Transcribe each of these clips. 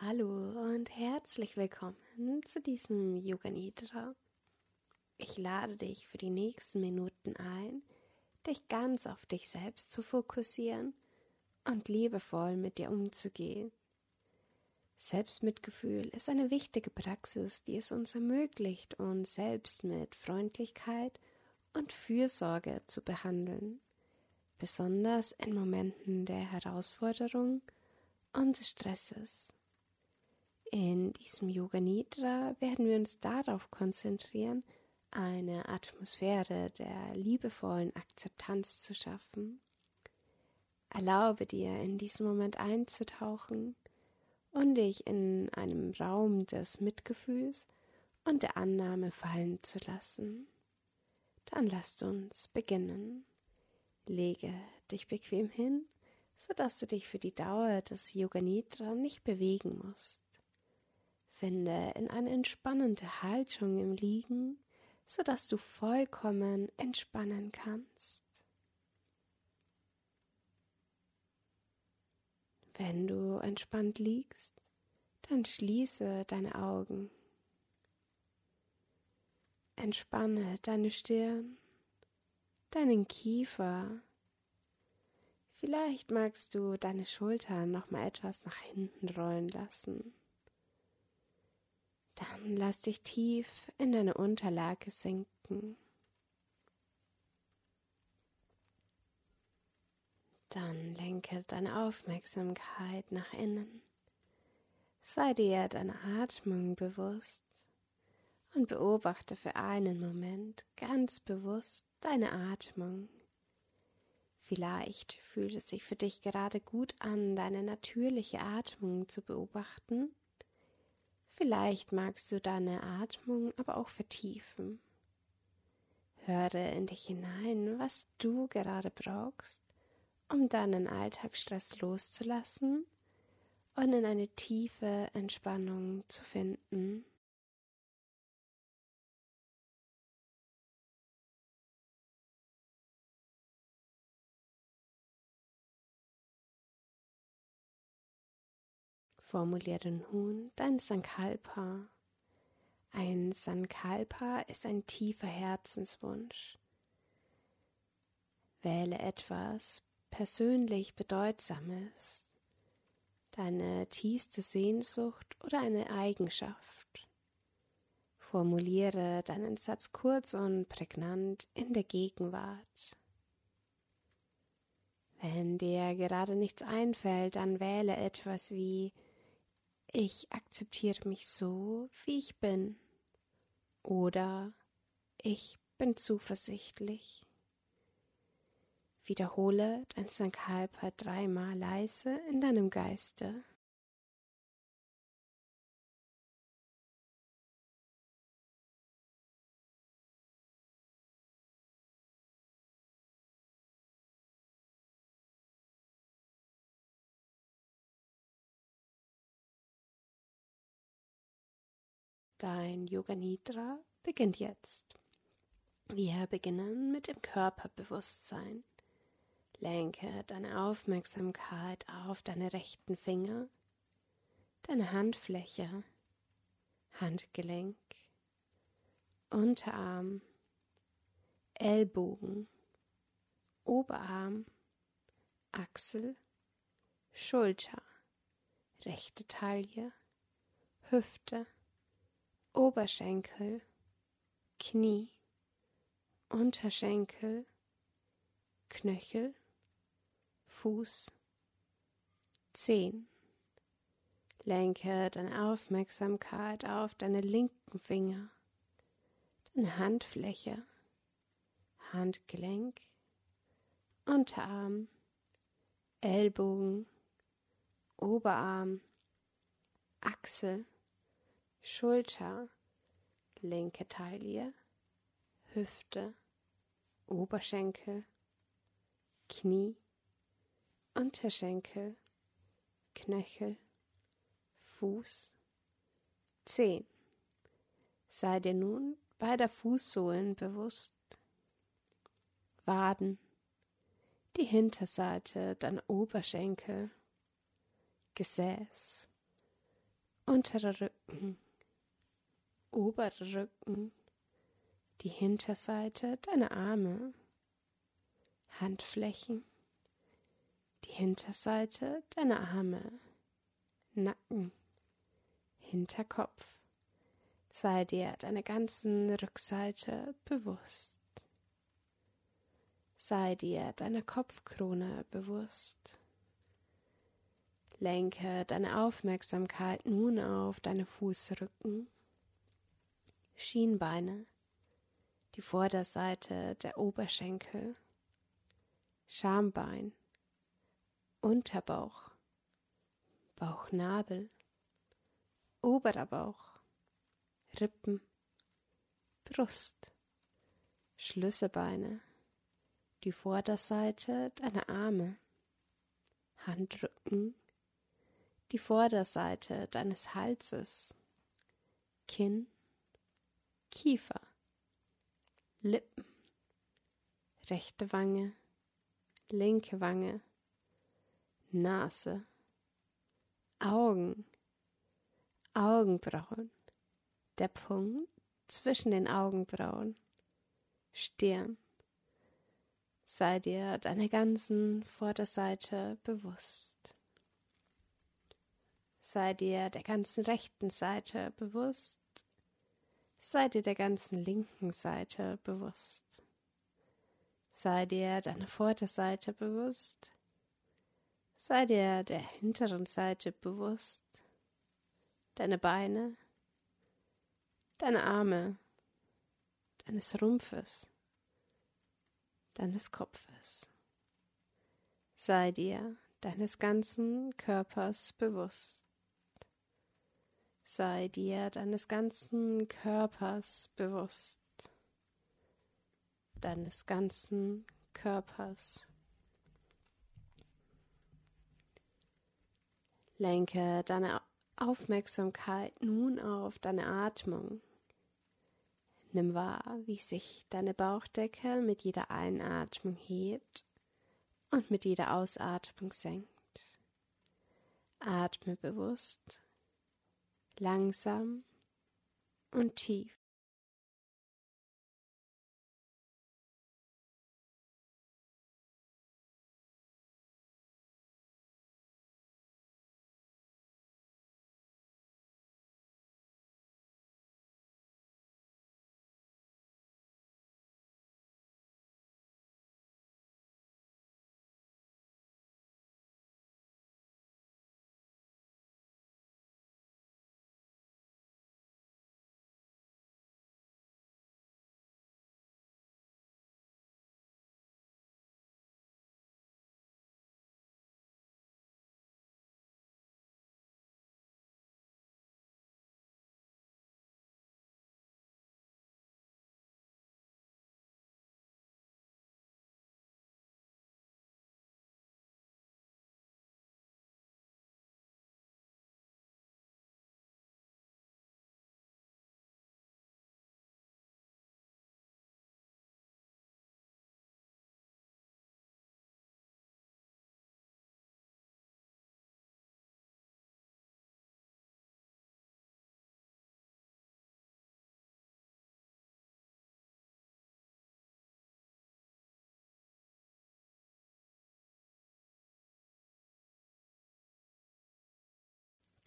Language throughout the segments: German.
Hallo und herzlich willkommen zu diesem Yoga Nidra. Ich lade dich für die nächsten Minuten ein, dich ganz auf dich selbst zu fokussieren und liebevoll mit dir umzugehen. Selbstmitgefühl ist eine wichtige Praxis, die es uns ermöglicht, uns selbst mit Freundlichkeit und Fürsorge zu behandeln, besonders in Momenten der Herausforderung und des Stresses. In diesem Yoga Nidra werden wir uns darauf konzentrieren, eine Atmosphäre der liebevollen Akzeptanz zu schaffen. Erlaube dir in diesem Moment einzutauchen und dich in einem Raum des Mitgefühls und der Annahme fallen zu lassen. Dann lasst uns beginnen. Lege dich bequem hin, so dass du dich für die Dauer des Yoga Nidra nicht bewegen musst. Finde in eine entspannende Haltung im Liegen, so dass du vollkommen entspannen kannst. Wenn du entspannt liegst, dann schließe deine Augen. Entspanne deine Stirn, deinen Kiefer. Vielleicht magst du deine Schultern noch mal etwas nach hinten rollen lassen. Dann lass dich tief in deine Unterlage sinken. Dann lenke deine Aufmerksamkeit nach innen. Sei dir deiner Atmung bewusst und beobachte für einen Moment ganz bewusst deine Atmung. Vielleicht fühlt es sich für dich gerade gut an, deine natürliche Atmung zu beobachten Vielleicht magst du deine Atmung aber auch vertiefen. Höre in dich hinein, was du gerade brauchst, um deinen Alltagsstress loszulassen und in eine tiefe Entspannung zu finden. Formuliere nun dein Sankalpa. Ein Sankalpa ist ein tiefer Herzenswunsch. Wähle etwas persönlich Bedeutsames, deine tiefste Sehnsucht oder eine Eigenschaft. Formuliere deinen Satz kurz und prägnant in der Gegenwart. Wenn dir gerade nichts einfällt, dann wähle etwas wie ich akzeptiere mich so, wie ich bin. Oder ich bin zuversichtlich. Wiederhole dein Sankalpa dreimal leise in deinem Geiste. Dein Yoga Nidra beginnt jetzt. Wir beginnen mit dem Körperbewusstsein. Lenke deine Aufmerksamkeit auf deine rechten Finger, deine Handfläche, Handgelenk, Unterarm, Ellbogen, Oberarm, Achsel, Schulter, rechte Taille, Hüfte, Oberschenkel, Knie, Unterschenkel, Knöchel, Fuß, Zehen. Lenke deine Aufmerksamkeit auf deine linken Finger, deine Handfläche, Handgelenk, Unterarm, Ellbogen, Oberarm, Achsel, Schulter, linke Taille, Hüfte, Oberschenkel, Knie, Unterschenkel, Knöchel, Fuß, Zehen. Sei dir nun bei der Fußsohlen bewusst. Waden, die Hinterseite deiner Oberschenkel, Gesäß, unterer Rücken, oberer Rücken, die Hinterseite deiner Arme, Handflächen, die Hinterseite deiner Arme, Nacken, Hinterkopf. Sei dir deiner ganzen Rückseite bewusst. Sei dir deiner Kopfkrone bewusst. Lenke deine Aufmerksamkeit nun auf deine Fußrücken, Schienbeine, die Vorderseite der Oberschenkel, Schambein, Unterbauch, Bauchnabel, oberer Bauch, Rippen, Brust, Schlüsselbeine, die Vorderseite deiner Arme, Handrücken, die Vorderseite deines Halses, Kinn, Kiefer, Lippen, rechte Wange, linke Wange, Nase, Augen, Augenbrauen, der Punkt zwischen den Augenbrauen, Stirn. Sei dir deiner ganzen Vorderseite bewusst. Sei dir der ganzen rechten Seite bewusst. Sei dir der ganzen linken Seite bewusst. Sei dir deiner Vorderseite bewusst. Sei dir der hinteren Seite bewusst. Deine Beine, deine Arme, deines Rumpfes, deines Kopfes. Sei dir deines ganzen Körpers bewusst sei dir deines ganzen Körpers bewusst, deines ganzen Körpers. Lenke deine Aufmerksamkeit nun auf deine Atmung. Nimm wahr, wie sich deine Bauchdecke mit jeder Einatmung hebt und mit jeder Ausatmung senkt. Atme bewusst langsam und tief.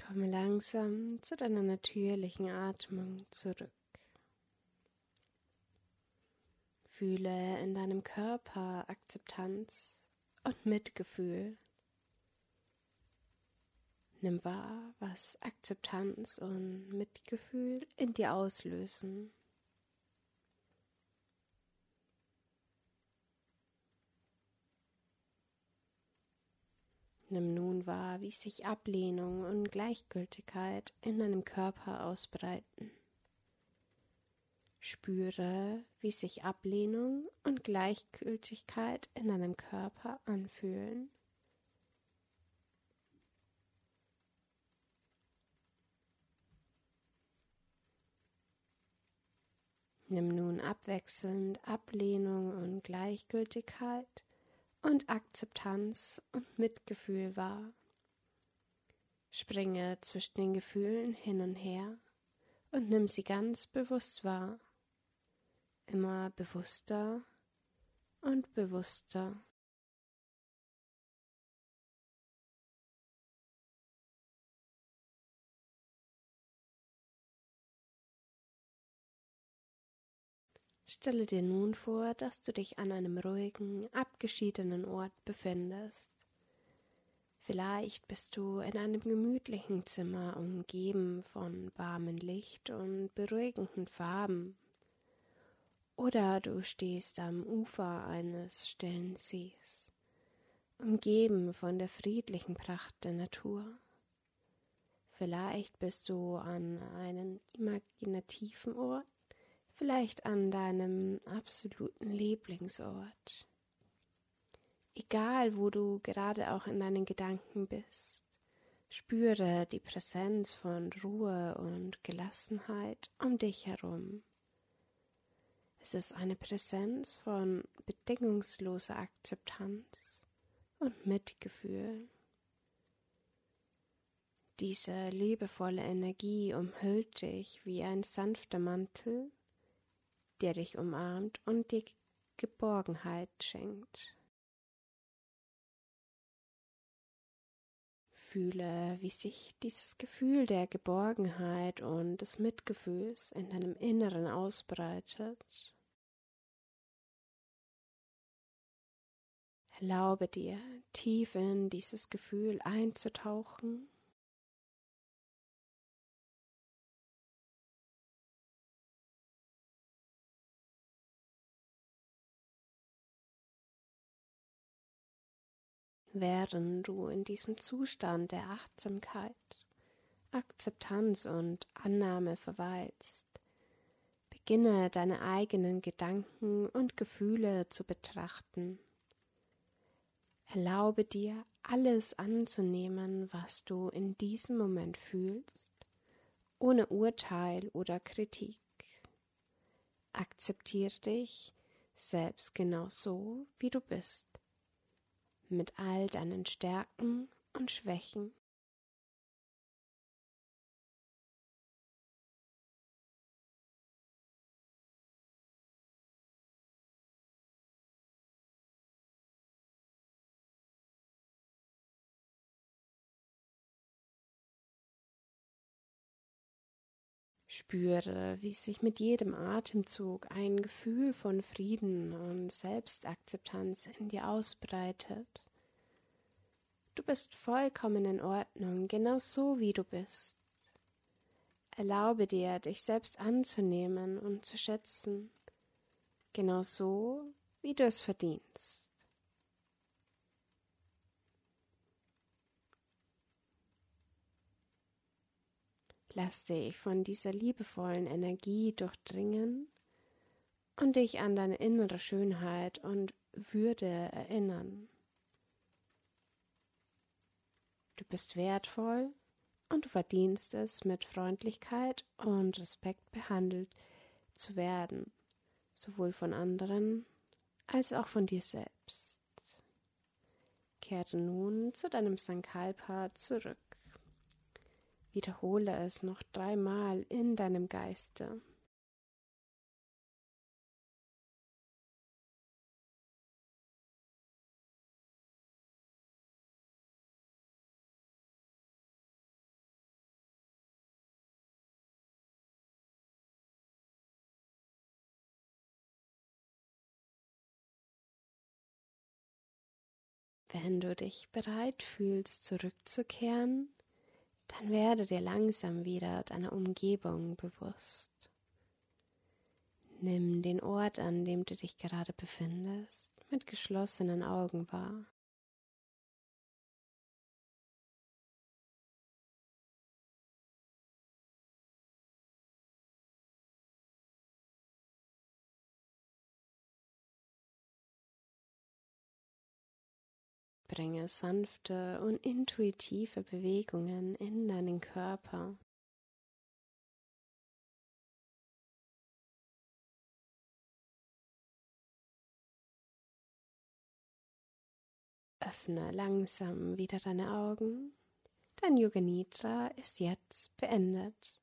Komme langsam zu deiner natürlichen Atmung zurück. Fühle in deinem Körper Akzeptanz und Mitgefühl. Nimm wahr, was Akzeptanz und Mitgefühl in dir auslösen. Nimm nun wahr, wie sich Ablehnung und Gleichgültigkeit in deinem Körper ausbreiten. Spüre, wie sich Ablehnung und Gleichgültigkeit in deinem Körper anfühlen. Nimm nun abwechselnd Ablehnung und Gleichgültigkeit und Akzeptanz und Mitgefühl wahr. Springe zwischen den Gefühlen hin und her und nimm sie ganz bewusst wahr. Immer bewusster und bewusster. Stelle dir nun vor, dass du dich an einem ruhigen, abgeschiedenen Ort befindest. Vielleicht bist du in einem gemütlichen Zimmer umgeben von warmem Licht und beruhigenden Farben. Oder du stehst am Ufer eines stillen Sees, umgeben von der friedlichen Pracht der Natur. Vielleicht bist du an einem imaginativen Ort, vielleicht an deinem absoluten Lieblingsort. Egal, wo du gerade auch in deinen Gedanken bist, spüre die Präsenz von Ruhe und Gelassenheit um dich herum. Es ist eine Präsenz von bedingungsloser Akzeptanz und Mitgefühl. Diese liebevolle Energie umhüllt dich wie ein sanfter Mantel der dich umarmt und dir Geborgenheit schenkt. Fühle, wie sich dieses Gefühl der Geborgenheit und des Mitgefühls in deinem Inneren ausbreitet. Erlaube dir, tief in dieses Gefühl einzutauchen während du in diesem Zustand der Achtsamkeit, Akzeptanz und Annahme verweilst. Beginne deine eigenen Gedanken und Gefühle zu betrachten. Erlaube dir, alles anzunehmen, was du in diesem Moment fühlst, ohne Urteil oder Kritik. Akzeptiere dich selbst genau so, wie du bist mit all deinen Stärken und Schwächen. Spüre, wie sich mit jedem Atemzug ein Gefühl von Frieden und Selbstakzeptanz in dir ausbreitet. Du bist vollkommen in Ordnung, genau so wie du bist. Erlaube dir, dich selbst anzunehmen und zu schätzen, genau so, wie du es verdienst. Lass dich von dieser liebevollen Energie durchdringen und dich an deine innere Schönheit und Würde erinnern. Du bist wertvoll und du verdienst es, mit Freundlichkeit und Respekt behandelt zu werden, sowohl von anderen als auch von dir selbst. Kehre nun zu deinem Sankalpa zurück. Wiederhole es noch dreimal in deinem Geiste. Wenn du dich bereit fühlst, zurückzukehren, dann werde dir langsam wieder deiner Umgebung bewusst. Nimm den Ort, an dem du dich gerade befindest, mit geschlossenen Augen wahr. Bringe sanfte und intuitive Bewegungen in deinen Körper. Öffne langsam wieder deine Augen, Dein Yoga Nidra ist jetzt beendet.